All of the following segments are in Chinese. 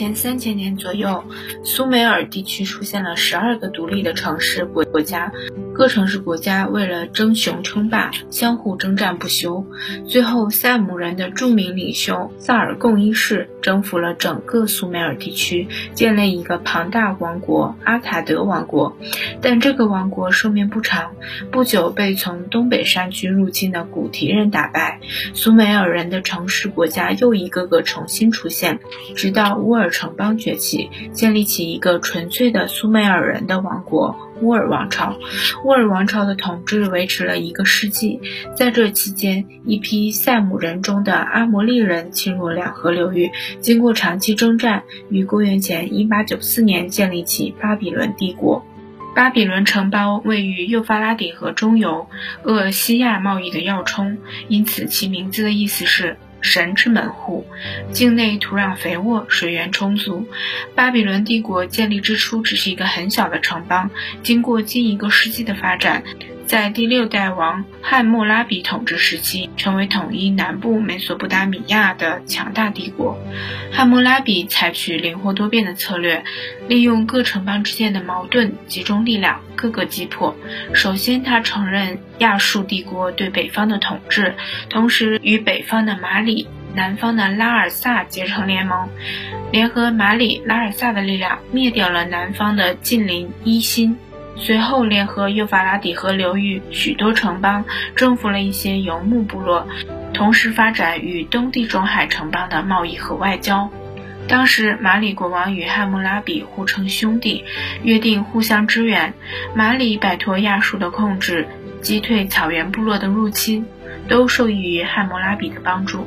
前三千年左右，苏美尔地区出现了十二个独立的城市国国家，各城市国家为了争雄称霸，相互征战不休。最后，萨姆人的著名领袖萨尔贡一世征服了整个苏美尔地区，建立一个庞大王国——阿卡德王国。但这个王国寿命不长，不久被从东北山区入侵的古提人打败。苏美尔人的城市国家又一个个重新出现，直到乌尔城邦崛起，建立起一个纯粹的苏美尔人的王国——乌尔王朝。乌尔王朝的统治维持了一个世纪，在这期间，一批塞姆人中的阿摩利人侵入两河流域，经过长期征战，于公元前1894年建立起巴比伦帝国。巴比伦城邦位于幼发拉底河中游，鄂西亚贸易的要冲，因此其名字的意思是。神之门户，境内土壤肥沃，水源充足。巴比伦帝国建立之初只是一个很小的城邦，经过近一个世纪的发展。在第六代王汉谟拉比统治时期，成为统一南部美索不达米亚的强大帝国。汉谟拉比采取灵活多变的策略，利用各城邦之间的矛盾，集中力量，各个击破。首先，他承认亚述帝国对北方的统治，同时与北方的马里、南方的拉尔萨结成联盟，联合马里、拉尔萨的力量，灭掉了南方的近邻伊辛。随后，联合幼发拉底河流域许多城邦，征服了一些游牧部落，同时发展与东地中海城邦的贸易和外交。当时，马里国王与汉谟拉比互称兄弟，约定互相支援。马里摆脱亚述的控制，击退草原部落的入侵。都受益于汉谟拉比的帮助。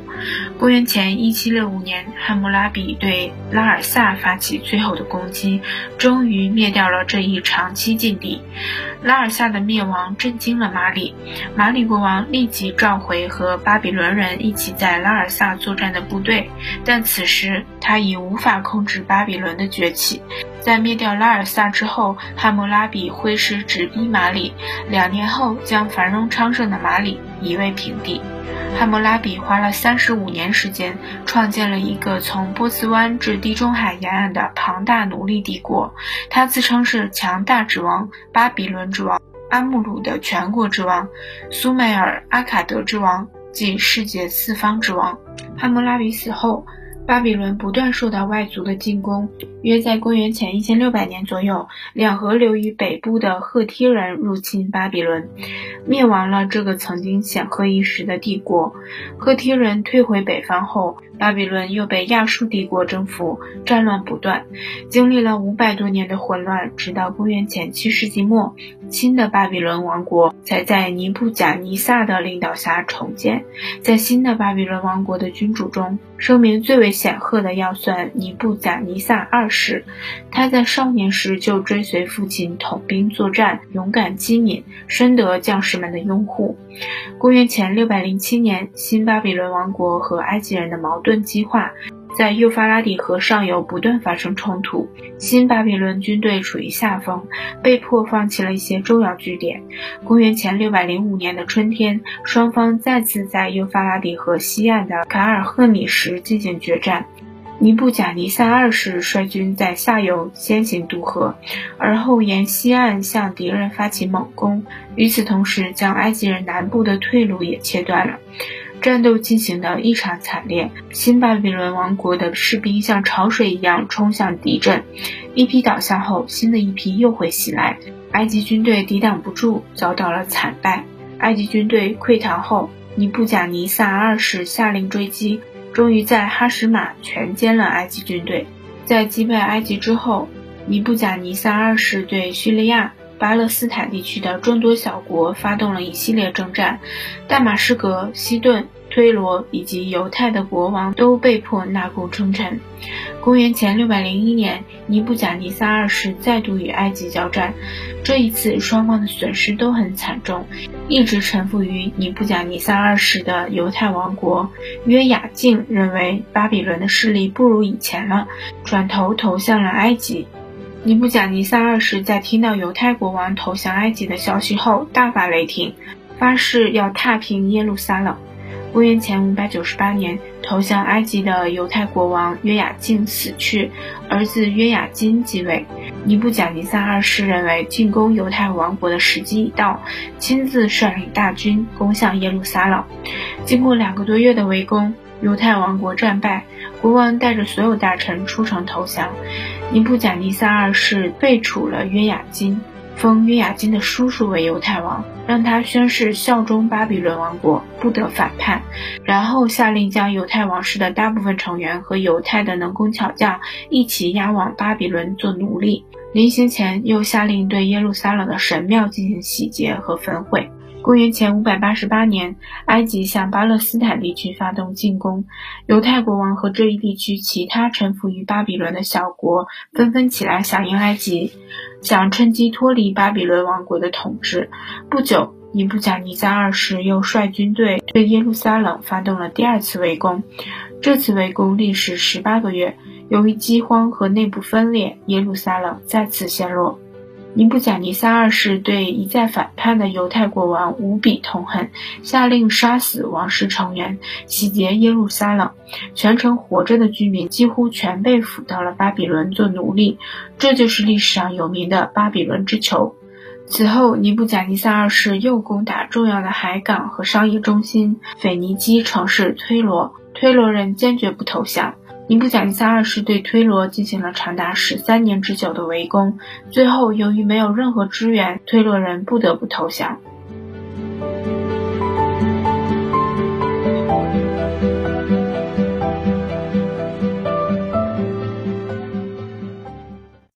公元前一七六五年，汉谟拉比对拉尔萨发起最后的攻击，终于灭掉了这一长期劲敌。拉尔萨的灭亡震惊了马里，马里国王立即召回和巴比伦人一起在拉尔萨作战的部队，但此时他已无法控制巴比伦的崛起。在灭掉拉尔萨之后，汉谟拉比挥师直逼马里，两年后将繁荣昌盛的马里夷为平地。汉谟拉比花了三十五年时间，创建了一个从波斯湾至地中海沿岸的庞大奴隶帝国。他自称是强大之王、巴比伦之王、阿穆鲁的全国之王、苏美尔阿卡德之王，即世界四方之王。汉谟拉比死后。巴比伦不断受到外族的进攻，约在公元前一千六百年左右，两河流域北部的赫梯人入侵巴比伦，灭亡了这个曾经显赫一时的帝国。赫梯人退回北方后。巴比伦又被亚述帝国征服，战乱不断，经历了五百多年的混乱，直到公元前七世纪末，新的巴比伦王国才在尼布贾尼撒的领导下重建。在新的巴比伦王国的君主中，声名最为显赫的要算尼布贾尼撒二世。他在少年时就追随父亲统兵作战，勇敢机敏，深得将士们的拥护。公元前六百零七年，新巴比伦王国和埃及人的矛盾激化，在幼发拉底河上游不断发生冲突。新巴比伦军队处于下风，被迫放弃了一些重要据点。公元前六百零五年的春天，双方再次在幼发拉底河西岸的卡尔赫米什进行决战。尼布贾尼撒二世率军在下游先行渡河，而后沿西岸向敌人发起猛攻。与此同时，将埃及人南部的退路也切断了。战斗进行的异常惨烈，新巴比伦王国的士兵像潮水一样冲向敌阵，一批倒下后，新的一批又会袭来。埃及军队抵挡不住，遭到了惨败。埃及军队溃逃后，尼布贾尼撒二世下令追击。终于在哈什马全歼了埃及军队。在击败埃及之后，尼布贾尼撒二世对叙利亚、巴勒斯坦地区的众多小国发动了一系列征战，大马士革、西顿。推罗以及犹太的国王都被迫纳贡称臣。公元前六百零一年，尼布甲尼撒二世再度与埃及交战，这一次双方的损失都很惨重。一直臣服于尼布甲尼撒二世的犹太王国约雅敬认为巴比伦的势力不如以前了，转头投向了埃及。尼布甲尼撒二世在听到犹太国王投降埃及的消息后，大发雷霆，发誓要踏平耶路撒冷。公元前五百九十八年，投降埃及的犹太国王约雅敬死去，儿子约雅金继位。尼布甲尼撒二世认为进攻犹太王国的时机已到，亲自率领大军攻向耶路撒冷。经过两个多月的围攻，犹太王国战败，国王带着所有大臣出城投降。尼布甲尼撒二世废除了约雅金。封约雅金的叔叔为犹太王，让他宣誓效忠巴比伦王国，不得反叛。然后下令将犹太王室的大部分成员和犹太的能工巧匠一起押往巴比伦做奴隶。临行前，又下令对耶路撒冷的神庙进行洗劫和焚毁。公元前五百八十八年，埃及向巴勒斯坦地区发动进攻，犹太国王和这一地区其他臣服于巴比伦的小国纷纷起来响应埃及，想趁机脱离巴比伦王国的统治。不久，尼布甲尼撒二世又率军队对耶路撒冷发动了第二次围攻，这次围攻历时十八个月，由于饥荒和内部分裂，耶路撒冷再次陷落。尼布甲尼撒二世对一再反叛的犹太国王无比痛恨，下令杀死王室成员，洗劫耶路撒冷。全城活着的居民几乎全被俘到了巴比伦做奴隶，这就是历史上有名的巴比伦之囚。此后，尼布甲尼撒二世又攻打重要的海港和商业中心腓尼基城市推罗，推罗人坚决不投降。尼布甲尼撒二世对推罗进行了长达十三年之久的围攻，最后由于没有任何支援，推罗人不得不投降。